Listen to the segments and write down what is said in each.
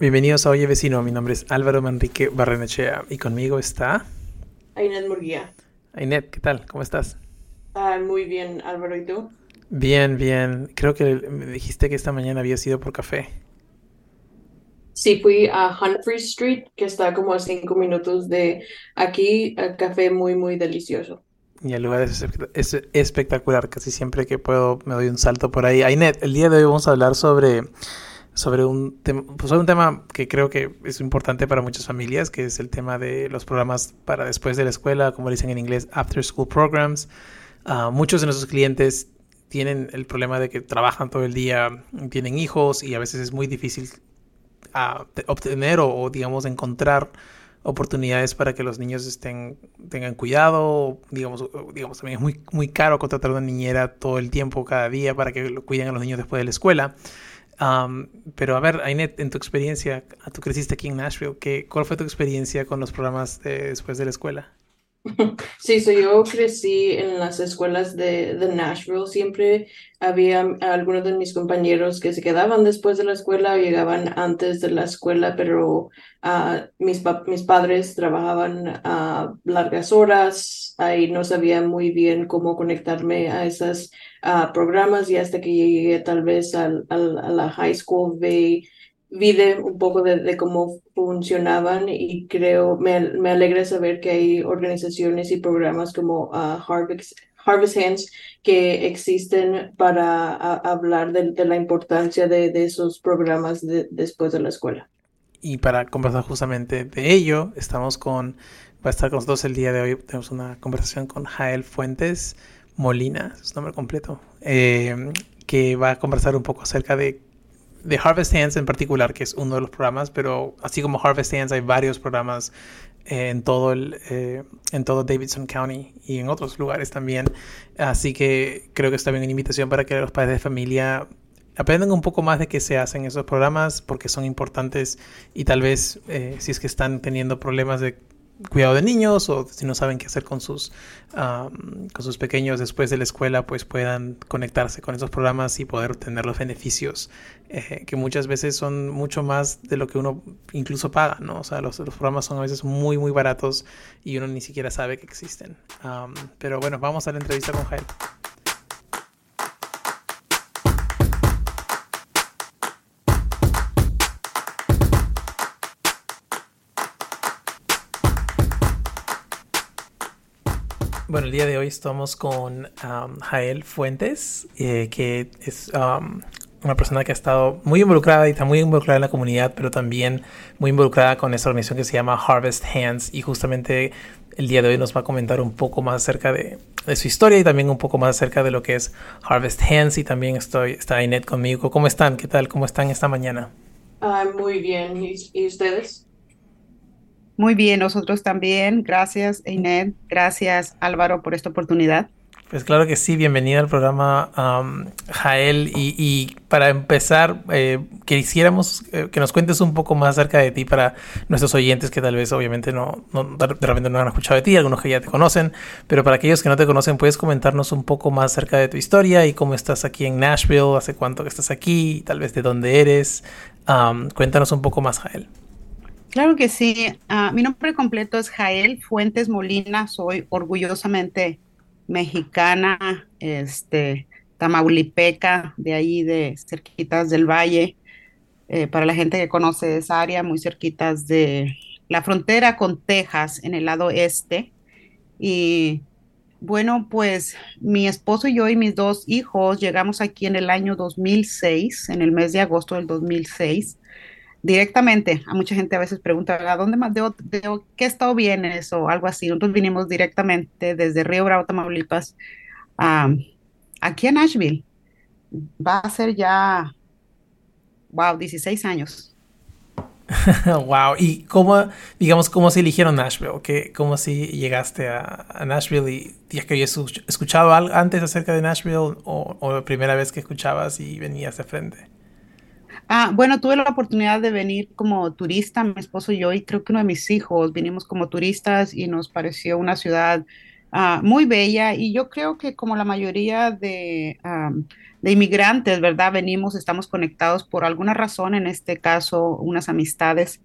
Bienvenidos a Oye Vecino, mi nombre es Álvaro Manrique Barrenechea y conmigo está... Ainet Murguía. Ainet, ¿qué tal? ¿Cómo estás? Ah, muy bien, Álvaro, ¿y tú? Bien, bien. Creo que me dijiste que esta mañana había ido por café. Sí, fui a Humphrey Street, que está como a cinco minutos de aquí, a café muy, muy delicioso. Y el lugar es, es, espectacular, casi siempre que puedo me doy un salto por ahí. Ainet, el día de hoy vamos a hablar sobre sobre un, tema, pues un tema que creo que es importante para muchas familias, que es el tema de los programas para después de la escuela, como dicen en inglés, after school programs. Uh, muchos de nuestros clientes tienen el problema de que trabajan todo el día, tienen hijos y a veces es muy difícil uh, obtener o, o, digamos, encontrar oportunidades para que los niños estén tengan cuidado digamos digamos también es muy muy caro contratar una niñera todo el tiempo cada día para que lo cuiden a los niños después de la escuela pero a ver, Ainet, en tu experiencia, tú creciste aquí en Nashville, ¿qué, ¿cuál fue tu experiencia con los programas después de la escuela? Sí, so yo crecí en las escuelas de, de, Nashville. Siempre había algunos de mis compañeros que se quedaban después de la escuela o llegaban antes de la escuela, pero uh, mis, mis padres trabajaban a largas horas y no sabía muy bien cómo conectarme a esos uh, programas y hasta que llegué tal vez al, al, a la high school vi vi un poco de, cómo funcionaban y creo, me, me, alegra saber que hay organizaciones y programas como uh, Harvest, Harvest Hands que existen para hablar de, la importancia de, esos programas después de la escuela. Y para conversar justamente de ello, estamos con, va a estar con nosotros el día de hoy, tenemos una conversación con Jael Fuentes Molina, su nombre completo, eh, que va a conversar un poco acerca de de Harvest Hands en particular, que es uno de los programas, pero así como Harvest Hands hay varios programas en todo el eh, en todo Davidson County y en otros lugares también. Así que creo que está bien una invitación para que los padres de familia aprendan un poco más de qué se hacen esos programas porque son importantes y tal vez eh, si es que están teniendo problemas de cuidado de niños o si no saben qué hacer con sus, con sus pequeños después de la escuela, pues puedan conectarse con esos programas y poder obtener los beneficios eh, que muchas veces son mucho más de lo que uno incluso paga, ¿no? O sea, los, los programas son a veces muy, muy baratos y uno ni siquiera sabe que existen. pero bueno, vamos a la entrevista con Jael. Bueno, el día de hoy estamos con Jael Fuentes, eh, que es una persona que ha estado muy involucrada y está muy involucrada en la comunidad, pero también muy involucrada con esta organización que se llama Harvest Hands. Y justamente el día de hoy nos va a comentar un poco más acerca de, su historia y también un poco más acerca de lo que es Harvest Hands. Y también estoy, está Inet conmigo. ¿Cómo están? ¿Qué tal? ¿Cómo están esta mañana? Ah, muy bien. ¿Y ustedes? Muy bien, nosotros también. Gracias, Einet. Gracias, Álvaro, por esta oportunidad. Pues claro que sí, bienvenida al programa Jael. Y, para empezar, eh, quisiéramos eh, que nos cuentes un poco más acerca de ti para nuestros oyentes que tal vez obviamente no, repente no han escuchado de ti, algunos que ya te conocen, pero para aquellos que no te conocen, puedes comentarnos un poco más acerca de tu historia y cómo estás aquí en Nashville, hace cuánto que estás aquí, tal vez de dónde eres. cuéntanos un poco más, Jael. Claro que sí. Ah, mi nombre completo es Jael Fuentes Molina. Soy orgullosamente mexicana, este, tamaulipeca, de ahí de cerquitas del valle. Eh, para la gente que conoce esa área, muy cerquitas de la frontera con Texas, en el lado este. Y bueno, pues mi esposo y yo y mis dos hijos llegamos aquí en el año 2006, en el mes de agosto del 2006 directamente. A mucha gente a veces pregunta, ¿a dónde más de, qué estado vienes? O algo así. Nosotros vinimos directamente desde Río Bravo, Tamaulipas, aquí a Nashville. Va a ser ya, wow, 16 años. wow. ¿Y cómo, digamos, cómo se eligieron Nashville? ¿Qué, ¿Cómo si llegaste a, Nashville y ya que habías escuchado antes acerca de Nashville o, o, la primera vez que escuchabas y venías de frente? Ah, bueno, tuve la oportunidad de venir como turista, mi esposo y yo, y creo que uno de mis hijos vinimos como turistas y nos pareció una ciudad ah, muy bella y yo creo que como la mayoría de de inmigrantes, ¿verdad? Venimos, estamos conectados por alguna razón, en este caso, unas amistades,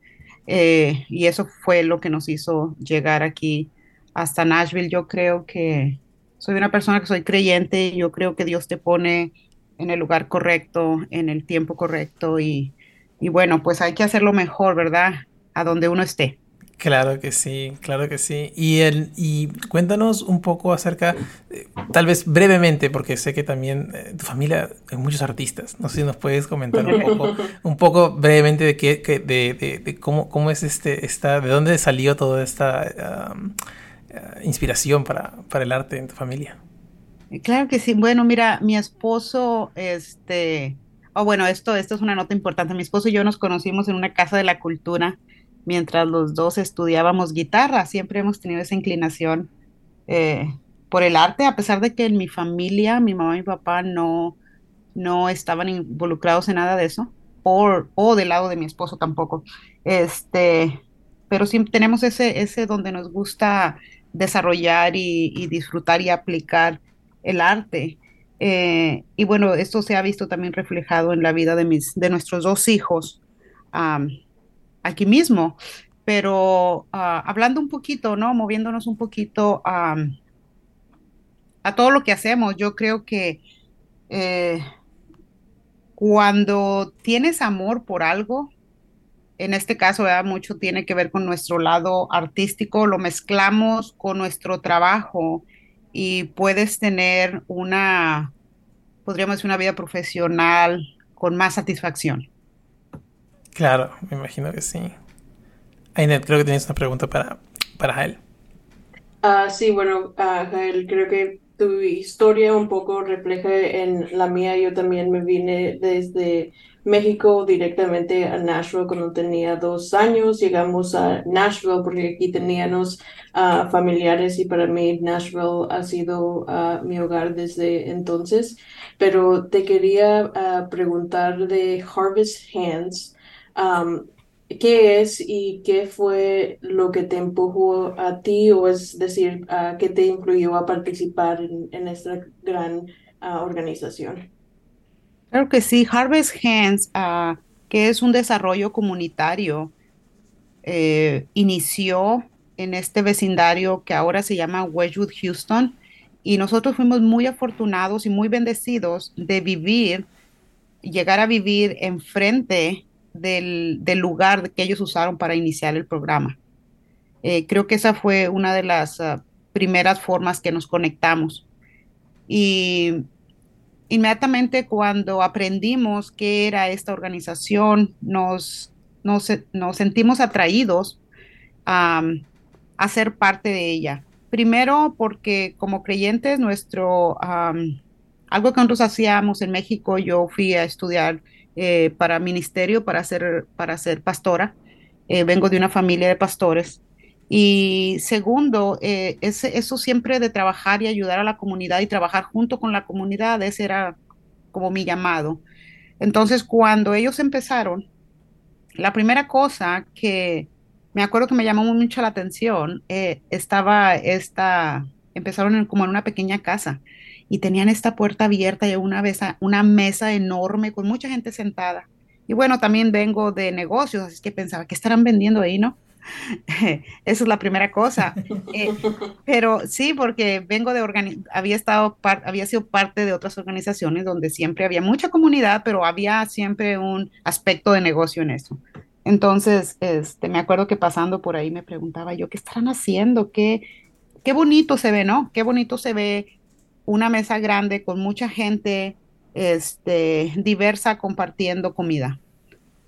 eh, y eso fue lo que nos hizo llegar aquí hasta Nashville. Yo creo que soy una persona que soy creyente, y yo creo que Dios te pone en el lugar correcto, en el tiempo correcto, y, y bueno, pues hay que hacerlo mejor, ¿verdad? A donde uno esté. Claro que sí, claro que sí. Y, el, y cuéntanos un poco acerca, eh, tal vez brevemente, porque sé que también eh, tu familia hay muchos artistas. No sé si nos puedes comentar un poco, un poco brevemente de qué, de, de, cómo, cómo es este, esta, de dónde salió toda esta eh, inspiración para, para el arte en tu familia. Claro que sí. Bueno, mira, mi esposo, este, oh, bueno, esto, esto es una nota importante. Mi esposo y yo nos conocimos en una casa de la cultura mientras los dos estudiábamos guitarra. Siempre hemos tenido esa inclinación eh, por el arte, a pesar de que en mi familia, mi mamá y mi papá no, no estaban involucrados en nada de eso, o, o del lado de mi esposo tampoco. Este, pero sí tenemos ese, ese donde nos gusta desarrollar y, disfrutar y aplicar el arte. Eh, y bueno, esto se ha visto también reflejado en la vida de, mis, de nuestros dos hijos aquí mismo. Pero ah, hablando un poquito, ¿no? Moviéndonos un poquito a todo lo que hacemos, yo creo que eh, cuando tienes amor por algo, en este caso mucho tiene que ver con nuestro lado artístico, lo mezclamos con nuestro trabajo y puedes tener una, podríamos decir, una vida profesional con más satisfacción. Claro, me imagino que sí. Ainet, creo que tienes una pregunta para, para Jael. Ah, sí, bueno, uh, Jael, creo que tu historia un poco refleja en la mía. Yo también me vine desde México directamente a Nashville cuando tenía dos años. Llegamos a Nashville porque aquí teníamos uh, familiares y para mí Nashville ha sido mi hogar desde entonces. Pero te quería preguntar de Harvest Hands. ¿Qué es y qué fue lo que te empujó a ti, o es decir, qué te influyó a participar en, esta gran organización? Claro que sí, Harvest Hands, ah, que es un desarrollo comunitario, eh, inició en este vecindario que ahora se llama Wedgwood, Houston, y nosotros fuimos muy afortunados y muy bendecidos de vivir, llegar a vivir enfrente del, lugar que ellos usaron para iniciar el programa. Eh, creo que esa fue una de las ah, primeras formas que nos conectamos. Y inmediatamente cuando aprendimos qué era esta organización, nos, nos, sentimos atraídos a, ser parte de ella. Primero porque como creyentes, nuestro, algo que nosotros hacíamos en México, yo fui a estudiar eh, para ministerio, para ser, para ser pastora. Eh, vengo de una familia de pastores. Y segundo, eh, eso siempre de trabajar y ayudar a la comunidad y trabajar junto con la comunidad, ese era como mi llamado. Entonces, cuando ellos empezaron, la primera cosa que me acuerdo que me llamó mucho la atención, estaba esta, empezaron como en una pequeña casa y tenían esta puerta abierta y una, una mesa enorme con mucha gente sentada. Y bueno, también vengo de negocios, así que pensaba, ¿qué estarán vendiendo ahí, no? Esa es la primera cosa. Eh, pero sí, porque vengo de había estado había sido parte de otras organizaciones donde siempre había mucha comunidad, pero había siempre un aspecto de negocio en eso. Entonces, este, me acuerdo que pasando por ahí me preguntaba yo, ¿qué estarán haciendo? ¿Qué, qué bonito se ve, ¿no? Qué bonito se ve una mesa grande con mucha gente este, diversa compartiendo comida.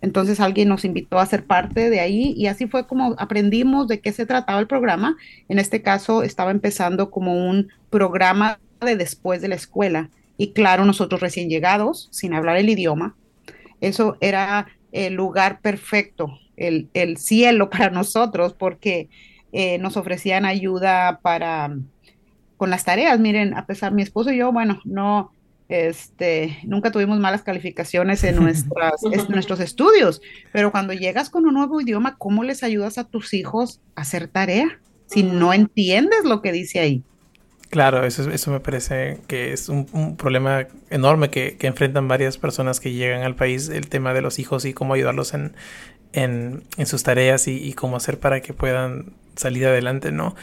Entonces alguien nos invitó a ser parte de ahí y así fue como aprendimos de qué se trataba el programa. En este caso estaba empezando como un programa de después de la escuela. Y claro, nosotros recién llegados, sin hablar el idioma, eso era el lugar perfecto, el, el cielo para nosotros, porque eh, nos ofrecían ayuda para con las tareas. Miren, a pesar mi esposo y yo, bueno, no, este, nunca tuvimos malas calificaciones en, nuestras, en nuestros estudios, pero cuando llegas con un nuevo idioma, ¿cómo les ayudas a tus hijos a hacer tarea si no entiendes lo que dice ahí? Claro, eso, eso me parece que es un, problema enorme que, que, enfrentan varias personas que llegan al país, el tema de los hijos y cómo ayudarlos en, en, en sus tareas y, y, cómo hacer para que puedan salir adelante, ¿no?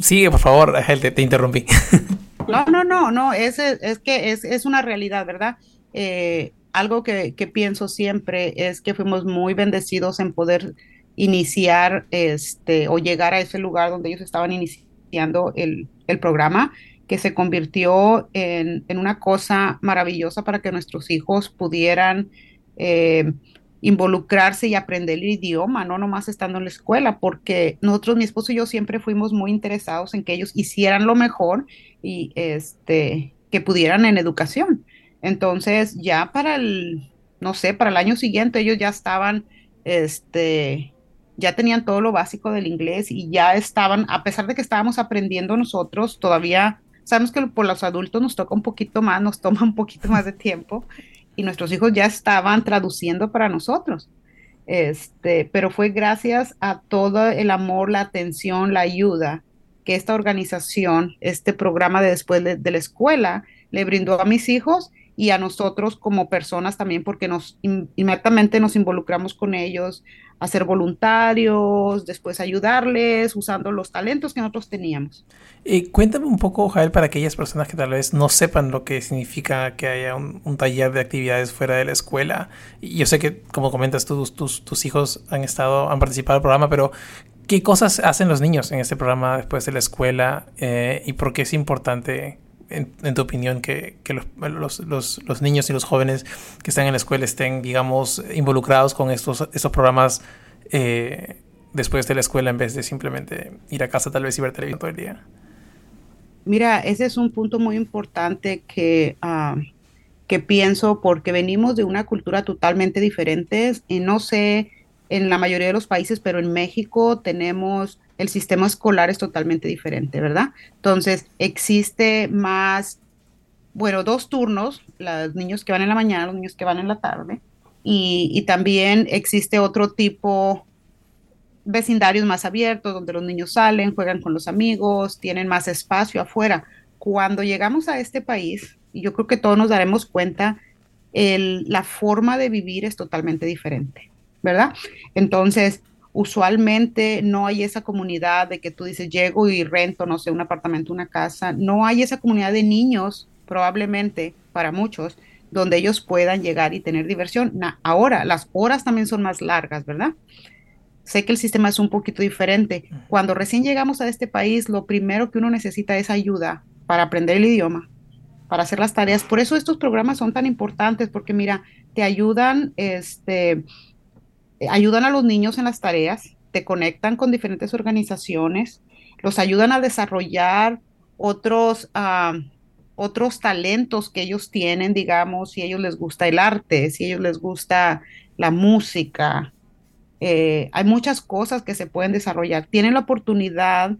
Sigue, por favor, te, te interrumpí. No, no, no, no, es, es que es, es una realidad, ¿verdad? Eh, algo que, que, pienso siempre es que fuimos muy bendecidos en poder iniciar este o llegar a ese lugar donde ellos estaban iniciando el, el programa, que se convirtió en, en, una cosa maravillosa para que nuestros hijos pudieran eh, involucrarse y aprender el idioma, no nomás estando en la escuela, porque nosotros, mi esposo y yo siempre fuimos muy interesados en que ellos hicieran lo mejor y este que pudieran en educación. Entonces, ya para el no sé, para el año siguiente ellos ya estaban este ya tenían todo lo básico del inglés y ya estaban, a pesar de que estábamos aprendiendo nosotros, todavía sabemos que por los adultos nos toca un poquito más, nos toma un poquito más de tiempo y nuestros hijos ya estaban traduciendo para nosotros. Este, pero fue gracias a todo el amor, la atención, la ayuda esta organización, este programa de después de, la escuela, le brindó a mis hijos y a nosotros como personas también, porque nos inmediatamente nos involucramos con ellos, a ser voluntarios, después ayudarles usando los talentos que nosotros teníamos. Y cuéntame un poco, Jael, para aquellas personas que tal vez no sepan lo que significa que haya un, taller de actividades fuera de la escuela. Y yo sé que, como comentas, tus, tus, tus hijos han estado, han participado del programa, pero ¿qué cosas hacen los niños en este programa después de la escuela? Eh, ¿Y por qué es importante en, tu opinión, que, los, niños y los jóvenes que están en la escuela estén, digamos, involucrados con estos, estos programas eh, después de la escuela en vez de simplemente ir a casa tal vez y ver televisión todo el día? Mira, ese es un punto muy importante que, uh, que pienso porque venimos de una cultura totalmente diferente y no sé en la mayoría de los países, pero en México tenemos el sistema escolar es totalmente diferente, ¿verdad? Entonces, existe más, bueno, dos turnos, los niños que van en la mañana, los niños que van en la tarde, y, también existe otro tipo, vecindarios más abiertos, donde los niños salen, juegan con los amigos, tienen más espacio afuera. Cuando llegamos a este país, yo creo que todos nos daremos cuenta, la forma de vivir es totalmente diferente, ¿verdad? Entonces, usualmente no hay esa comunidad de que tú dices, llego y rento, no sé, un apartamento, una casa, no hay esa comunidad de niños, probablemente para muchos, donde ellos puedan llegar y tener diversión. ahora, las horas también son más largas, ¿verdad? Sé que el sistema es un poquito diferente. Cuando recién llegamos a este país, lo primero que uno necesita es ayuda para aprender el idioma, para hacer las tareas. Por eso estos programas son tan importantes, porque mira, te ayudan, este, ayudan a los niños en las tareas, te conectan con diferentes organizaciones, los ayudan a desarrollar otros, uh, otros talentos que ellos tienen, digamos, si a ellos les gusta el arte, si a ellos les gusta la música. Eh, hay muchas cosas que se pueden desarrollar. Tienen la oportunidad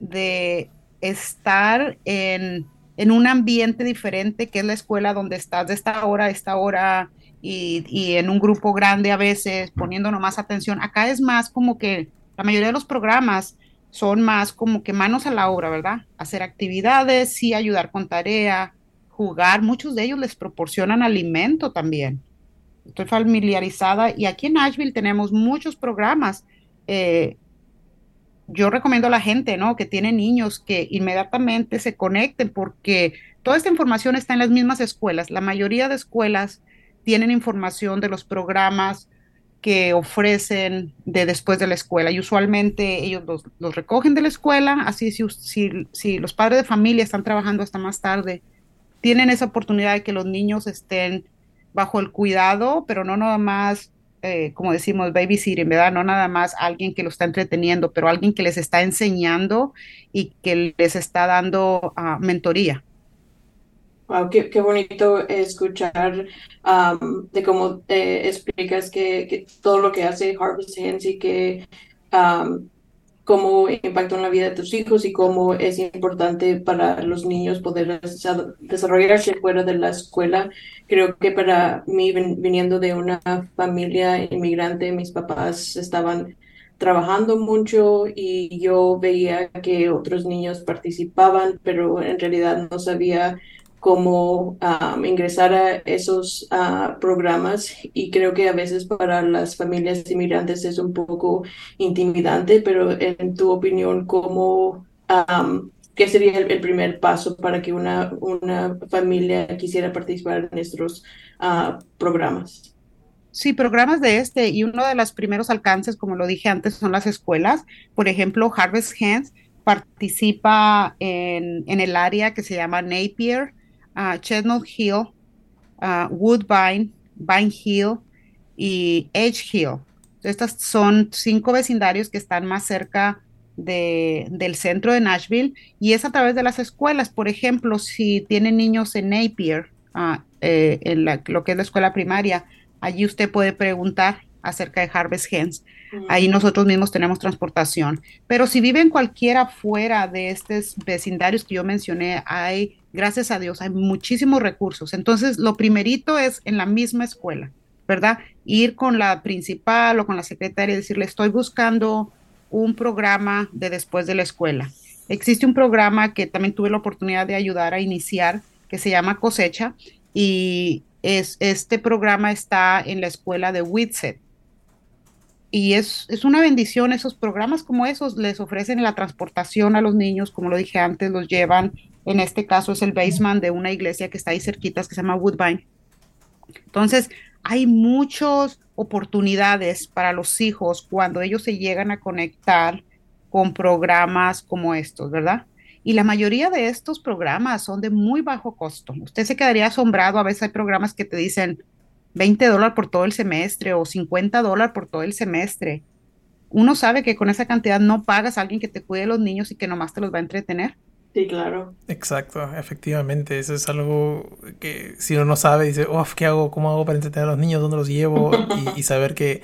de estar en, en un ambiente diferente que es la escuela donde estás de esta hora a esta hora y, en un grupo grande a veces poniéndonos más atención. Acá es más como que la mayoría de los programas son más como que manos a la obra, ¿verdad? Hacer actividades, sí ayudar con tarea, jugar. Muchos de ellos les proporcionan alimento también. Estoy familiarizada y aquí en Nashville tenemos muchos programas. Eh, yo recomiendo a la gente, ¿no? Que tiene niños que inmediatamente se conecten porque toda esta información está en las mismas escuelas. La mayoría de escuelas tienen información de los programas que ofrecen de después de la escuela y usualmente ellos los, recogen de la escuela, así si, si, los padres de familia están trabajando hasta más tarde, tienen esa oportunidad de que los niños estén bajo el cuidado, pero no nada más eh, como decimos, babysitting, ¿verdad? No nada más alguien que lo está entreteniendo, pero alguien que les está enseñando y que les está dando uh, mentoría. Wow, qué, qué bonito escuchar de cómo te explicas que, que, todo lo que hace Harvest Hands y que um, cómo impacta en la vida de tus hijos y cómo es importante para los niños poder desarrollarse fuera de la escuela. Creo que para mí, viniendo de una familia inmigrante, mis papás estaban trabajando mucho y yo veía que otros niños participaban, pero en realidad no sabía cómo ingresar a esos programas y creo que a veces para las familias inmigrantes es un poco intimidante, pero en tu opinión, ¿cómo, ¿qué sería el, primer paso para que una, una familia quisiera participar en estos programas? Sí, programas de este y uno de los primeros alcances, como lo dije antes, son las escuelas. Por ejemplo, Harvest Hands participa en, en el área que se llama Napier, uh, Chestnut Hill, uh, Woodbine, Vine Hill y Edge Hill. Estas son cinco vecindarios que están más cerca de, del centro de Nashville y es a través de las escuelas. Por ejemplo, si tienen niños en Napier, uh, eh, en la, lo que es la escuela primaria, allí usted puede preguntar acerca de Harvest Hens. Ahí nosotros mismos tenemos transportación. Pero si viven cualquiera fuera de estos vecindarios que yo mencioné, hay, gracias a Dios, hay muchísimos recursos. Entonces, lo primerito es en la misma escuela, ¿verdad? Ir con la principal o con la secretaria y decirle, estoy buscando un programa de después de la escuela. Existe un programa que también tuve la oportunidad de ayudar a iniciar, que se llama Cosecha, y es, este programa está en la escuela de Whitset y es, es, una bendición esos programas como esos, les ofrecen la transportación a los niños, como lo dije antes, los llevan, en este caso es el basement de una iglesia que está ahí cerquita, que se llama Woodbine. Entonces, hay muchas oportunidades para los hijos cuando ellos se llegan a conectar con programas como estos, ¿verdad? Y la mayoría de estos programas son de muy bajo costo. Usted se quedaría asombrado, a veces hay programas que te dicen, 20 dólares por todo el semestre o 50 dólares por todo el semestre. Uno sabe que con esa cantidad no pagas a alguien que te cuide los niños y que nomás te los va a entretener. Sí, claro. Exacto, efectivamente. Eso es algo que si uno no sabe, dice, oh, ¿qué hago? ¿Cómo hago para entretener a los niños? ¿Dónde los llevo? y, saber que,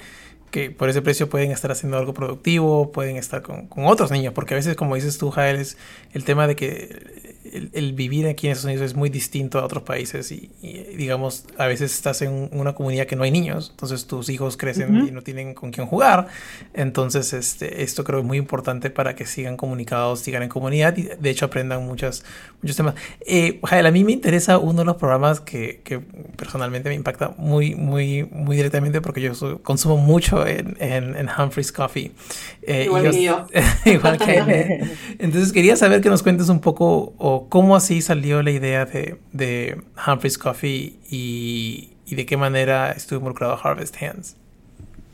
que, por ese precio pueden estar haciendo algo productivo, pueden estar con, con otros niños, porque a veces, como dices tú, Jael, es el tema de que el, vivir aquí en Estados Unidos es muy distinto a otros países y, digamos, a veces estás en una comunidad que no hay niños, entonces tus hijos crecen y no tienen con quién jugar, entonces este, esto creo es muy importante para que sigan comunicados, sigan en comunidad y de hecho aprendan muchas, muchos temas. Eh, Jael, a mí me interesa uno de los programas que, que personalmente me impacta muy, muy, muy directamente porque yo consumo mucho en, en, Humphreys Coffee. Eh, igual que yo. igual que Entonces quería saber que nos cuentes un poco o cómo así salió la idea de, de Humphreys Coffee y, y, de qué manera estuvo involucrado Harvest Hands.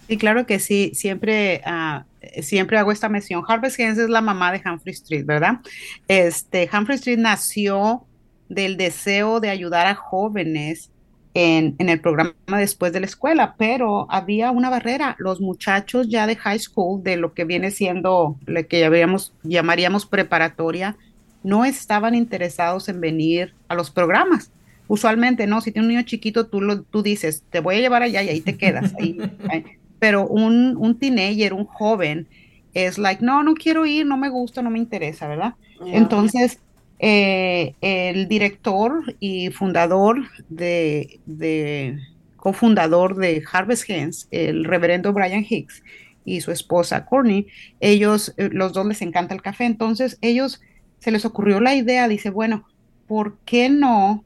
Sí, claro que sí, siempre, uh, siempre hago esta mención. Harvest Hands es la mamá de Humphrey Street, ¿verdad? Este, Humphrey Street nació del deseo de ayudar a jóvenes en, en, el programa después de la escuela, pero había una barrera. Los muchachos ya de high school, de lo que viene siendo lo que llamaríamos, llamaríamos preparatoria, no estaban interesados en venir a los programas. Usualmente, no, si tiene un niño chiquito, tú, lo, tú dices, te voy a llevar allá y ahí te quedas. Pero un, un teenager, un joven, es like, no, no quiero ir, no me gusta, no me interesa, ¿verdad? Entonces, eh, el director y fundador de, de, cofundador de Harvest Hands, el reverendo Brian Hicks, y su esposa Courtney, ellos, eh, los dos les encanta el café, entonces ellos se les ocurrió la idea, dice, bueno, ¿por qué no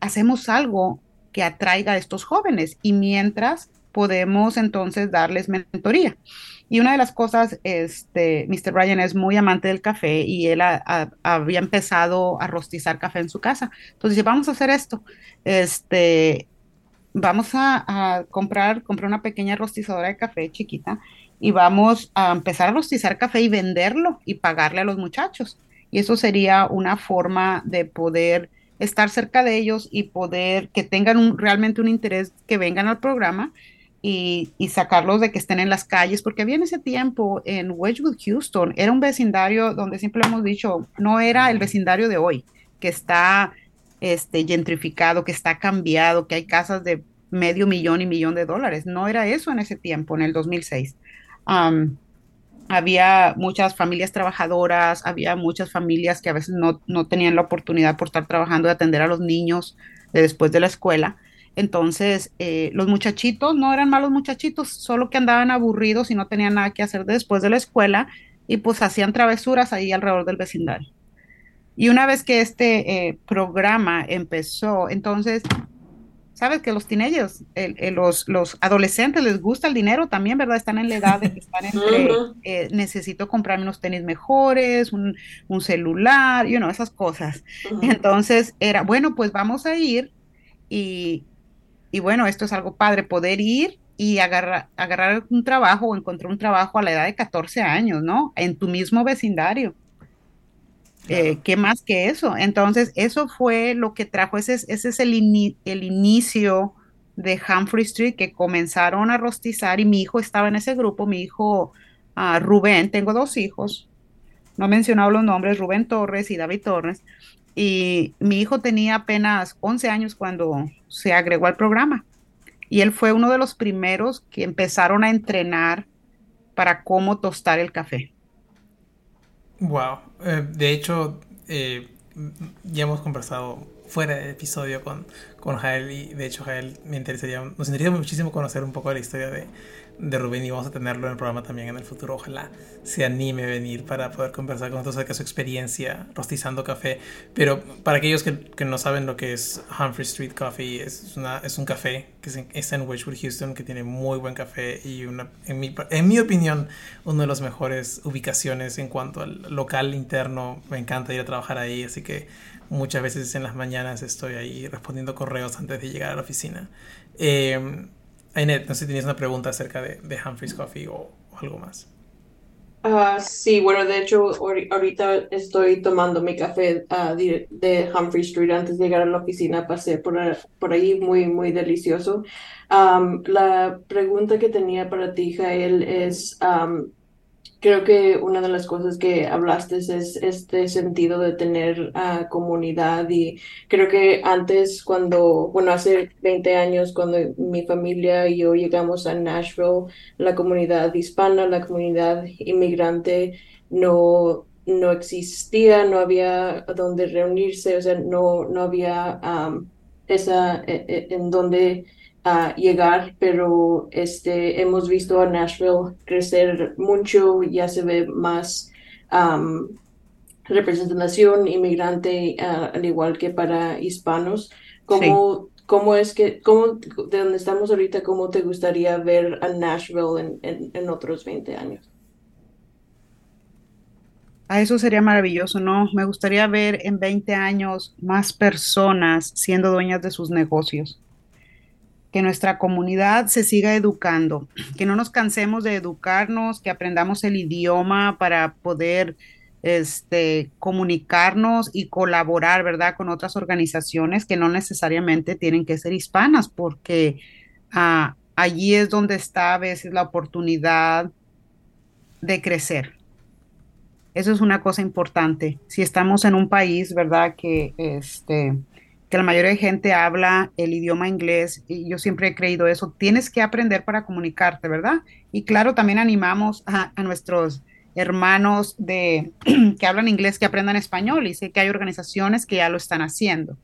hacemos algo que atraiga a estos jóvenes? Y mientras podemos entonces darles mentoría. Y una de las cosas, este, Mr. Ryan es muy amante del café y él había empezado a rostizar café en su casa. Entonces dice, vamos a hacer esto. Este, vamos a, comprar, comprar una pequeña rostizadora de café chiquita y vamos a empezar a rostizar café y venderlo y pagarle a los muchachos y eso sería una forma de poder estar cerca de ellos y poder que tengan realmente un interés que vengan al programa, y, y, sacarlos de que estén en las calles, porque había en ese tiempo en Wedgwood, Houston, era un vecindario donde siempre hemos dicho, no era el vecindario de hoy, que está este, gentrificado, que está cambiado, que hay casas de medio millón y millón de dólares. No era eso en ese tiempo, en el 2006. Um, había muchas familias trabajadoras, había muchas familias que a veces no, no, tenían la oportunidad por estar trabajando de atender a los niños de después de la escuela. Entonces, eh, los muchachitos no eran malos muchachitos, solo que andaban aburridos y no tenían nada que hacer después de la escuela y pues hacían travesuras ahí alrededor del vecindario. Y una vez que este eh, programa empezó, entonces, sabes que los teenagers, los, los, adolescentes les gusta el dinero también, ¿verdad? Están en la edad de que están entre, eh, necesito comprarme unos tenis mejores, un, un celular, you know, esas cosas. Entonces era, bueno, pues vamos a ir y, y bueno, esto es algo padre, poder ir y agarrar, agarrar un trabajo o encontrar un trabajo a la edad de 14 años, ¿no? En tu mismo vecindario. Eh, ¿Qué más que eso? Entonces, eso fue lo que trajo, ese, es el, inicio de Humphrey Street, que comenzaron a rostizar y mi hijo estaba en ese grupo, mi hijo uh, Rubén, tengo dos hijos, no he mencionado los nombres, Rubén Torres y David Torres, y mi hijo tenía apenas 11 años cuando se agregó al programa. Y él fue uno de los primeros que empezaron a entrenar para cómo tostar el café. Wow. Eh, de hecho, eh, ya hemos conversado fuera del episodio con, con Jael y de hecho Jael me interesaría, nos interesaría muchísimo conocer un poco la historia de, de Rubén y vamos a tenerlo en el programa también en el futuro. Ojalá se anime a venir para poder conversar con nosotros acerca de su experiencia rostizando café. Pero para aquellos que, que no saben lo que es Humphrey Street Coffee, es, una, es un café que está en Wedgwood, Houston, que tiene muy buen café y una, en, mi, en mi opinión, una de las mejores ubicaciones en cuanto al local interno. Me encanta ir a trabajar ahí, así que muchas veces en las mañanas estoy ahí respondiendo correos antes de llegar a la oficina. Eh, Ainet, no sé si tenías una pregunta acerca de, de Humphreys Coffee o, algo más. Uh, sí, bueno, de hecho, ahorita estoy tomando mi café uh, de, de, Humphrey Street antes de llegar a la oficina. Pasé por, por ahí muy, muy delicioso. La pregunta que tenía para ti, Jael, es Creo que una de las cosas que hablaste es este sentido de tener uh, comunidad y creo que antes cuando, bueno, hace 20 años cuando mi familia y yo llegamos a Nashville, la comunidad hispana, la comunidad inmigrante no, no existía, no había donde reunirse, o sea, no, no había esa e, e, en donde a llegar, pero este, hemos visto a Nashville crecer mucho, ya se ve más representación inmigrante, al igual que para hispanos. ¿Cómo, cómo es que, cómo, de donde estamos ahorita, cómo te gustaría ver a Nashville en, en, en otros 20 años? A eso sería maravilloso, ¿no? Me gustaría ver en 20 años más personas siendo dueñas de sus negocios que nuestra comunidad se siga educando, que no nos cansemos de educarnos, que aprendamos el idioma para poder este, comunicarnos y colaborar, ¿verdad?, con otras organizaciones que no necesariamente tienen que ser hispanas, porque ah, allí es donde está a veces la oportunidad de crecer. Eso es una cosa importante. Si estamos en un país, ¿verdad?, que este, que la mayoría de gente habla el idioma inglés y yo siempre he creído eso, tienes que aprender para comunicarte, ¿verdad? Y claro, también animamos a, nuestros hermanos de, que hablan inglés que aprendan español y sé que hay organizaciones que ya lo están haciendo.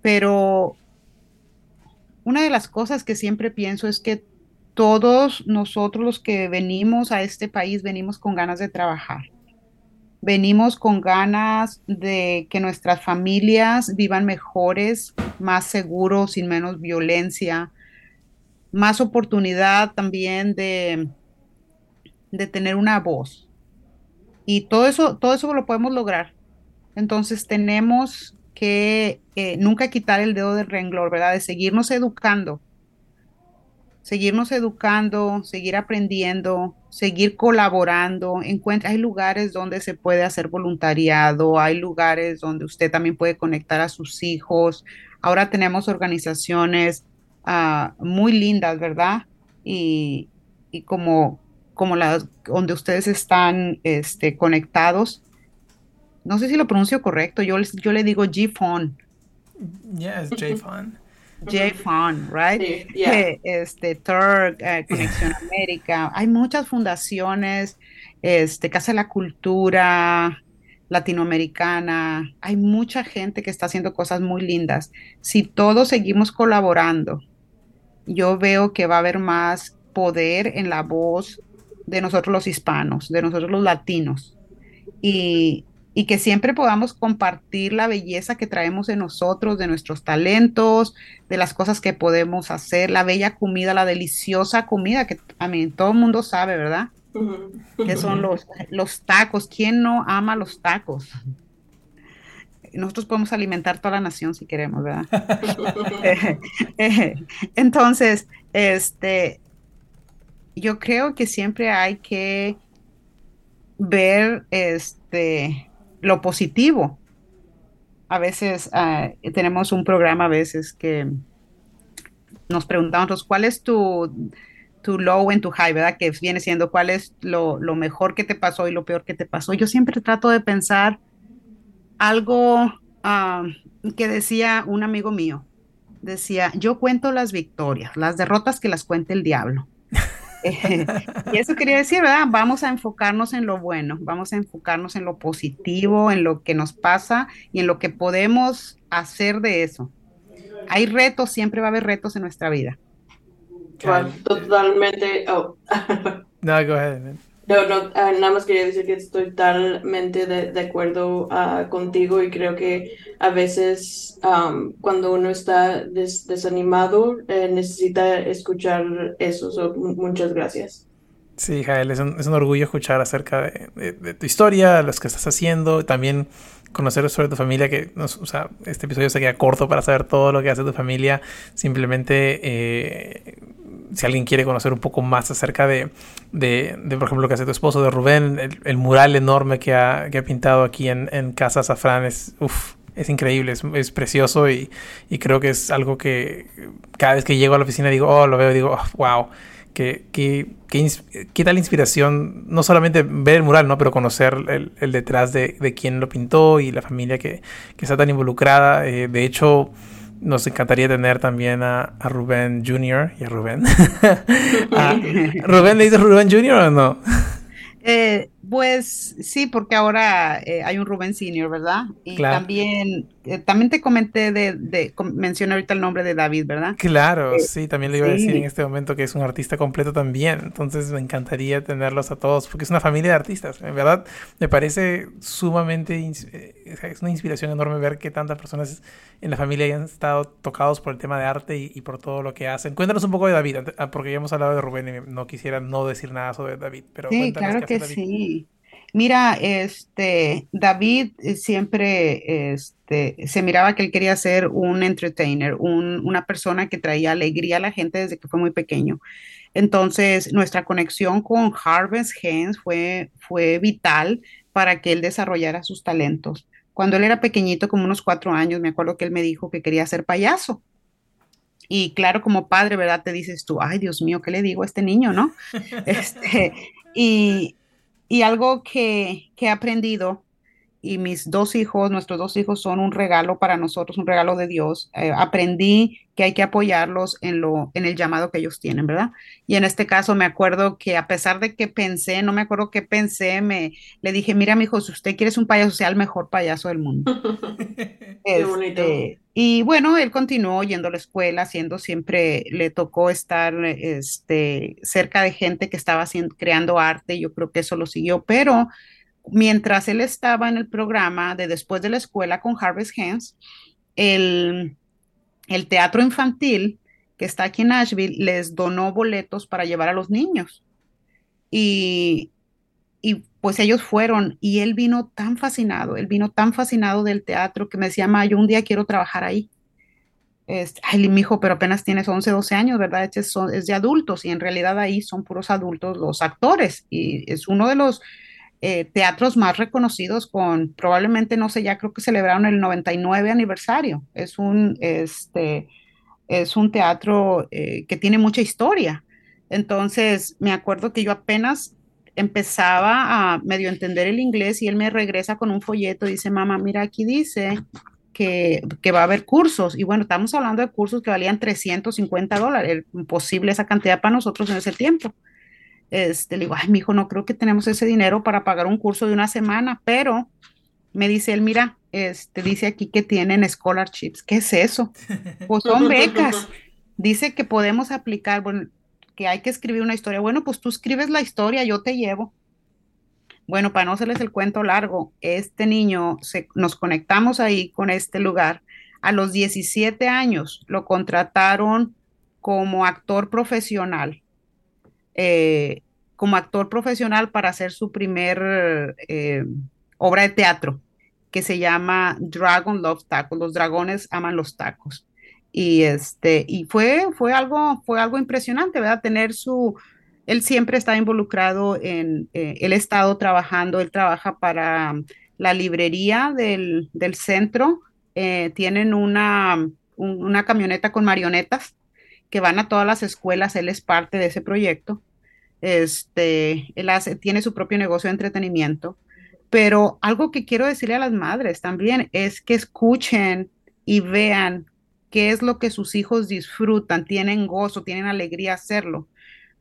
Pero una de las cosas que siempre pienso es que todos nosotros los que venimos a este país venimos con ganas de trabajar venimos con ganas de que nuestras familias vivan mejores, más seguros, sin menos violencia, más oportunidad también de, de tener una voz. Y todo eso, todo eso lo podemos lograr. Entonces tenemos que eh, nunca quitar el dedo del renglón, ¿verdad? De seguirnos educando, seguirnos educando, seguir aprendiendo, seguir colaborando. Encuentra, hay lugares donde se puede hacer voluntariado, hay lugares donde usted también puede conectar a sus hijos. Ahora tenemos organizaciones ah, muy lindas, ¿verdad? Y, y como, como las donde ustedes están este, conectados. No sé si lo pronuncio correcto, yo, yo le digo G-Phone. Yes, J-Phone. J-Phone, right? Sí, yeah. Este, Turk, eh, Conexión América. Hay muchas fundaciones, este, Casa de la Cultura Latinoamericana. Hay mucha gente que está haciendo cosas muy lindas. Si todos seguimos colaborando, yo veo que va a haber más poder en la voz de nosotros los hispanos, de nosotros los latinos. Y, y que siempre podamos compartir la belleza que traemos de nosotros, de nuestros talentos, de las cosas que podemos hacer, la bella comida, la deliciosa comida que a mí todo el mundo sabe, ¿verdad? Que son los, los tacos. ¿Quién no ama los tacos? Nosotros podemos alimentar toda la nación si queremos, ¿verdad? Entonces, este, yo creo que siempre hay que ver este, lo positivo. A veces ah, tenemos un programa a veces que nos preguntamos, ¿cuál es tu, tu low en tu high, verdad? Que viene siendo cuál es lo, lo mejor que te pasó y lo peor que te pasó. Yo siempre trato de pensar algo ah, que decía un amigo mío. Decía, yo cuento las victorias, las derrotas que las cuente el diablo. Eh, y eso quería decir, ¿verdad? Vamos a enfocarnos en lo bueno, vamos a enfocarnos en lo positivo, en lo que nos pasa y en lo que podemos hacer de eso. Hay retos, siempre va a haber retos en nuestra vida. Totalmente. Oh. No, go ahead. man. No, no, ah, nada más quería decir que estoy totalmente de, de acuerdo ah, contigo y creo que a veces am, cuando uno está des- desanimado eh, necesita escuchar eso. So, mu- muchas gracias. Sí, Jael, es un, es un orgullo escuchar acerca de, tu historia, los que estás haciendo, también conocer sobre tu familia, que o sea, este episodio se queda corto para saber todo lo que hace tu familia. Simplemente, eh, si alguien quiere conocer un poco más acerca de, de, por ejemplo, lo que hace tu esposo, de Rubén, el, mural enorme que ha, que ha pintado aquí en, en Casa Zafrán es, uf, es increíble, es, es precioso y, y creo que es algo que cada vez que llego a la oficina digo, oh, lo veo y digo, oh, wow. Qué, qué, qué, qué tal inspiración, no solamente ver el mural, ¿no? pero conocer el, el detrás de, de quién lo pintó y la familia que, que está tan involucrada. Eh, de hecho, nos encantaría tener también a, Rubén Jr. y a Rubén. ¿Rubén le dices Rubén Jr. o no? Eh, pues sí, porque ahora eh, hay un Rubén Senior, ¿verdad? Y Claro. también, eh, también te comenté de, de mencioné ahorita el nombre de David, ¿verdad? Claro, Eh, sí, también le iba a decir en este momento que es un artista completo también. Entonces me encantaría tenerlos a todos, porque es una familia de artistas. En verdad, me parece sumamente, es una inspiración enorme ver que tantas personas en la familia hayan estado tocados por el tema de arte y, y por todo lo que hacen. Cuéntanos un poco de David, ah, porque ya hemos hablado de Rubén y no quisiera no decir nada sobre David, pero Sí, cuéntanos claro qué que David. sí. Mira, este, David eh, siempre este, se miraba que él quería ser un entertainer, un- una persona que traía alegría a la gente desde que fue muy pequeño. Entonces, nuestra conexión con Harvest Hands fue, fue vital para que él desarrollara sus talentos. Cuando él era pequeñito, como unos cuatro años, me acuerdo que él me dijo que quería ser payaso. Y claro, como padre, ¿verdad? Te dices tú, ay, Dios mío, ¿qué le digo a este niño, no? Este, y, y algo que, que he aprendido, y mis dos hijos, nuestros dos hijos son un regalo para nosotros, un regalo de Dios. Eh, aprendí que hay que apoyarlos en lo, en el llamado que ellos tienen, ¿verdad? Y en este caso me acuerdo que a pesar de que pensé, no me acuerdo qué pensé, me le dije, mira, mi hijo, si usted quiere ser un payaso, sea el mejor payaso del mundo. Qué bonito. Este, y bueno, él continuó yendo a la escuela, haciendo siempre, le tocó estar este, cerca de gente que estaba haciendo, creando arte, yo creo que eso lo siguió, pero mientras él estaba en el programa de después de la escuela con Harvest Hands, el, el teatro infantil que está aquí en Nashville les donó boletos para llevar a los niños. Y, y pues ellos fueron y él vino tan fascinado, él vino tan fascinado del teatro que me decía, ma, yo un día quiero trabajar ahí. Este, ay, mi hijo, pero apenas tienes 11, 12 años, ¿verdad? Este es, es de adultos y en realidad ahí son puros adultos los actores y es uno de los eh, teatros más reconocidos con probablemente, no sé, ya creo que celebraron el 99 aniversario. Es un, este, es un teatro eh, que tiene mucha historia. Entonces, me acuerdo que yo apenas empezaba a medio entender el inglés y él me regresa con un folleto dice, mamá, mira, aquí dice que, que, va a haber cursos. Y bueno, estamos hablando de cursos que valían 350 dólares, imposible esa cantidad para nosotros en ese tiempo. Este, le digo, ay, mi hijo, no creo que tenemos ese dinero para pagar un curso de una semana, pero me dice él, mira, este, dice aquí que tienen scholarships. ¿Qué es eso? Pues son becas. Dice que podemos aplicar, bueno, que hay que escribir una historia. Bueno, pues tú escribes la historia, yo te llevo. Bueno, para no hacerles el cuento largo, este niño, se, nos conectamos ahí con este lugar. A los 17 años lo contrataron como actor profesional, eh, como actor profesional para hacer su primer eh, obra de teatro que se llama Dragon Love Tacos, los dragones aman los tacos. Y este, y fue, fue algo, fue algo impresionante, ¿verdad? Tener su, él siempre está involucrado en, eh, él ha estado trabajando, él trabaja para la librería del, del centro, eh, tienen una, un, una camioneta con marionetas que van a todas las escuelas, él es parte de ese proyecto. Este, él hace, tiene su propio negocio de entretenimiento pero algo que quiero decirle a las madres también es que escuchen y vean qué es lo que sus hijos disfrutan, tienen gozo, tienen alegría hacerlo,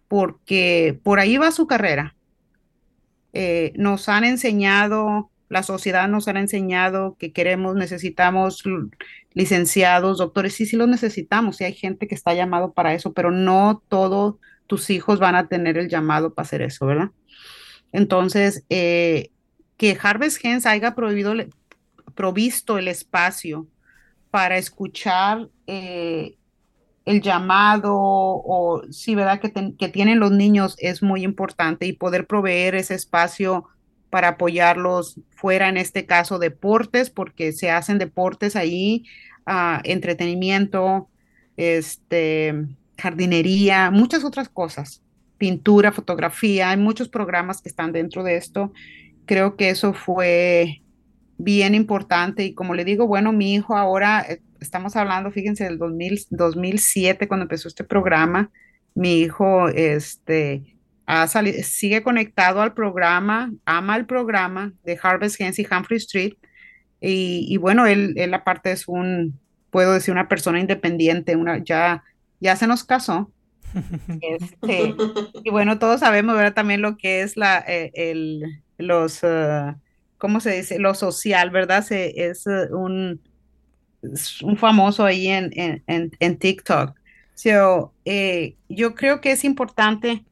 porque por ahí va su carrera. Eh, nos han enseñado, la sociedad nos ha enseñado que queremos, necesitamos licenciados, doctores, sí, sí los necesitamos, sí hay gente que está llamado para eso, pero no todos tus hijos van a tener el llamado para hacer eso, ¿verdad? Entonces, eh, que Harvest Hens haya prohibido, provisto el espacio para escuchar eh, el llamado o sí, ¿verdad? Que, que, tienen los niños es muy importante y poder proveer ese espacio para apoyarlos fuera, en este caso, deportes, porque se hacen deportes ahí, uh, entretenimiento, este, jardinería, muchas otras cosas, pintura, fotografía, hay muchos programas que están dentro de esto. Creo que eso fue bien importante y como le digo, bueno, mi hijo ahora, eh, estamos hablando, fíjense, del 2000, 2007 cuando empezó este programa, mi hijo este, ha salido, sigue conectado al programa, ama el programa de Harvest Hens y Humphrey Street y, y bueno, él, él, aparte es un, puedo decir, una persona independiente, una, ya, ya se nos casó. Este, y bueno, todos sabemos ¿verdad? también lo que es la, eh, el, los, uh, ¿cómo se dice? Lo social, ¿verdad? Se, es, uh, un, es un famoso ahí en, en, en, TikTok. So, eh, yo creo que es importante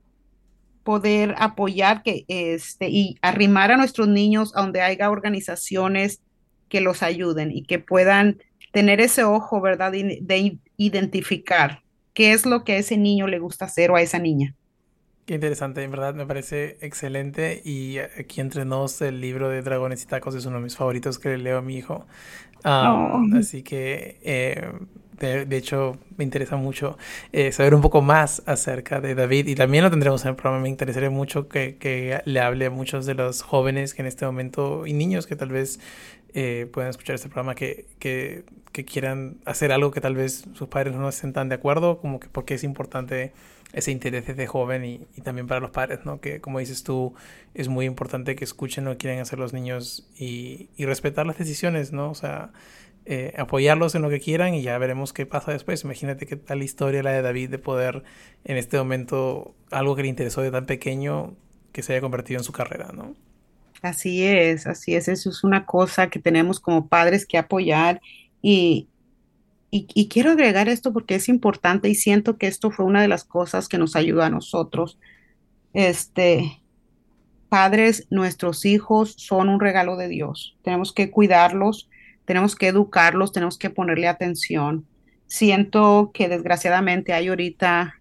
poder apoyar que, este, y arrimar a nuestros niños a donde haya organizaciones que los ayuden y que puedan tener ese ojo, ¿verdad? De, de identificar qué es lo que a ese niño le gusta hacer o a esa niña. Qué interesante, en verdad me parece excelente. Y aquí entre nos, el libro de Dragones y Tacos es uno de mis favoritos que le leo a mi hijo. Um, Así que, eh, de, hecho, me interesa mucho eh, saber un poco más acerca de David. Y también lo tendremos en el programa. Me interesaría mucho que, que le hable a muchos de los jóvenes que en este momento, y niños que tal vez eh, puedan escuchar este programa, que, que, que quieran hacer algo que tal vez sus padres no estén tan de acuerdo, como que porque es importante ese interés desde joven y, y, también para los padres, ¿no? Que como dices tú, es muy importante que escuchen lo que quieren hacer los niños y, y respetar las decisiones, ¿no? O sea, eh, apoyarlos en lo que quieran y ya veremos qué pasa después. Imagínate qué tal historia la de David de poder en este momento algo que le interesó de tan pequeño que se haya convertido en su carrera, ¿no? Así es, así es. Eso es una cosa que tenemos como padres que apoyar y, y, quiero agregar esto porque es importante y siento que esto fue una de las cosas que nos ayuda a nosotros. Este, padres, nuestros hijos son un regalo de Dios. Tenemos que cuidarlos, tenemos que educarlos, tenemos que ponerle atención. Siento que desgraciadamente hay ahorita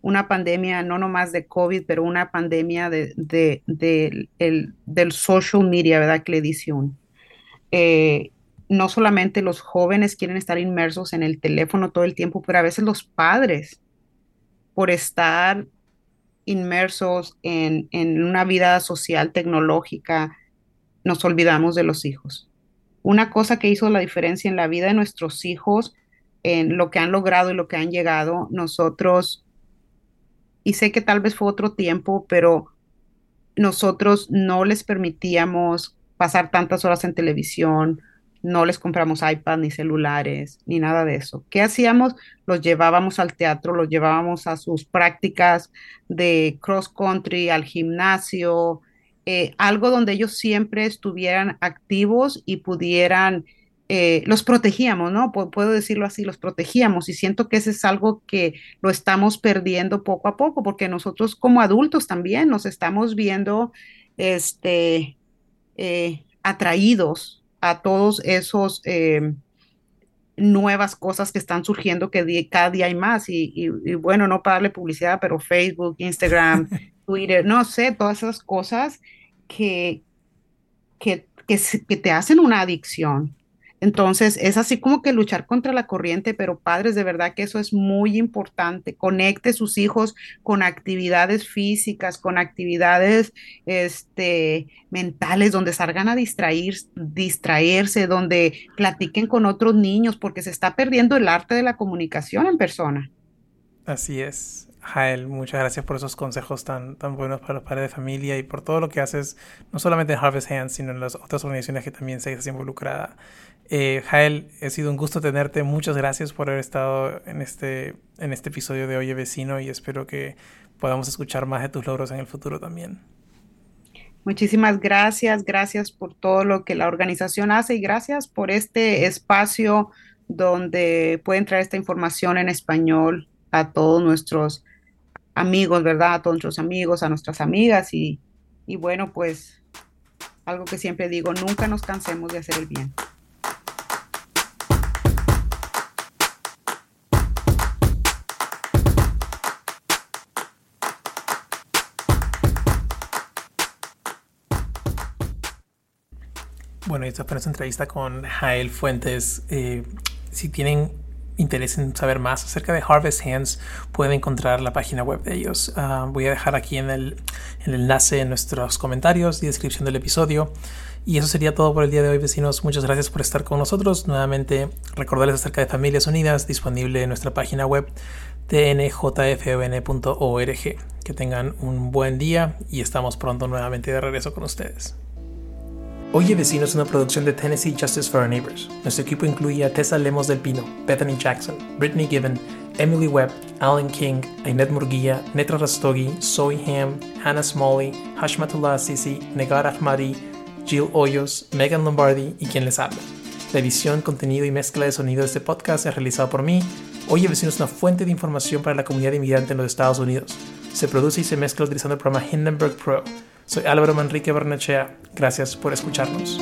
una pandemia, no nomás de COVID, pero una pandemia de, de, el, del social media, ¿verdad? Que le eh, no solamente los jóvenes quieren estar inmersos en el teléfono todo el tiempo, pero a veces los padres, por estar inmersos en, una vida social tecnológica, nos olvidamos de los hijos. Una cosa que hizo la diferencia en la vida de nuestros hijos en lo que han logrado y lo que han llegado, nosotros, y sé que tal vez fue otro tiempo, pero nosotros no les permitíamos pasar tantas horas en televisión, no les compramos iPad ni celulares, ni nada de eso. ¿Qué hacíamos? Los llevábamos al teatro, los llevábamos a sus prácticas de cross country, al gimnasio, eh, algo donde ellos siempre estuvieran activos y pudieran, eh, los protegíamos, ¿no? puedo decirlo así, los protegíamos y siento que ese es algo que lo estamos perdiendo poco a poco, porque nosotros como adultos también nos estamos viendo, este, eh, atraídos a todos esos nuevas cosas que están surgiendo que cada día hay más y, bueno, no para darle publicidad, pero Facebook, Instagram, Twitter, no sé, todas esas cosas que, que, que te hacen una adicción entonces, es así como que luchar contra la corriente, pero padres, de verdad que eso es muy importante. Conecte sus hijos con actividades físicas, con actividades este, mentales, donde salgan a distraer, distraerse, donde platiquen con otros niños, porque se está perdiendo el arte de la comunicación en persona. Así es. Jael, muchas gracias por esos consejos tan, tan buenos para los padres de familia y por todo lo que haces, no solamente en Harvest Hands, sino en las otras organizaciones que también se involucrada. Eh, Jael, ha sido un gusto tenerte. Muchas gracias por haber estado en este, en este episodio de Oye Vecino y espero que podamos escuchar más de tus logros en el futuro también. Muchísimas gracias, gracias por todo lo que la organización hace y gracias por este espacio donde pueden traer esta información en español a todos nuestros amigos, ¿verdad? A todos nuestros amigos, a nuestras amigas y, y bueno, pues algo que siempre digo, nunca nos cansemos de hacer el bien. Bueno, esta fue nuestra entrevista con Jael Fuentes. Eh, si tienen interés en saber más acerca de Harvest Hands, pueden encontrar la página web de ellos. Ah, voy a dejar aquí en el, el, enlace en nuestros comentarios y descripción del episodio. Y eso sería todo por el día de hoy, vecinos. Muchas gracias por estar con nosotros. Nuevamente, recordarles acerca de Familias Unidas, disponible en nuestra página web tnjfon.org. Que tengan un buen día y estamos pronto nuevamente de regreso con ustedes. Oye Vecino es una producción de Tennessee Justice for Our Neighbors. Nuestro equipo incluye a Tessa Lemos del Pino, Bethany Jackson, Brittany Gibbon, Emily Webb, Alan King, Ainet Murguía, Netra Rastogi, Zoe Ham, Hannah Smalley, Hashmatullah Sisi, Negar Ahmadi, Jill Hoyos, Megan Lombardi y quien les habla. La edición, contenido y mezcla de sonido de este podcast es realizado por mí. Oye Vecino es una fuente de información para la comunidad inmigrante en los Estados Unidos. Se produce y se mezcla utilizando el programa Hindenburg Pro. Soy Álvaro Manrique Barnechea. Gracias por escucharnos.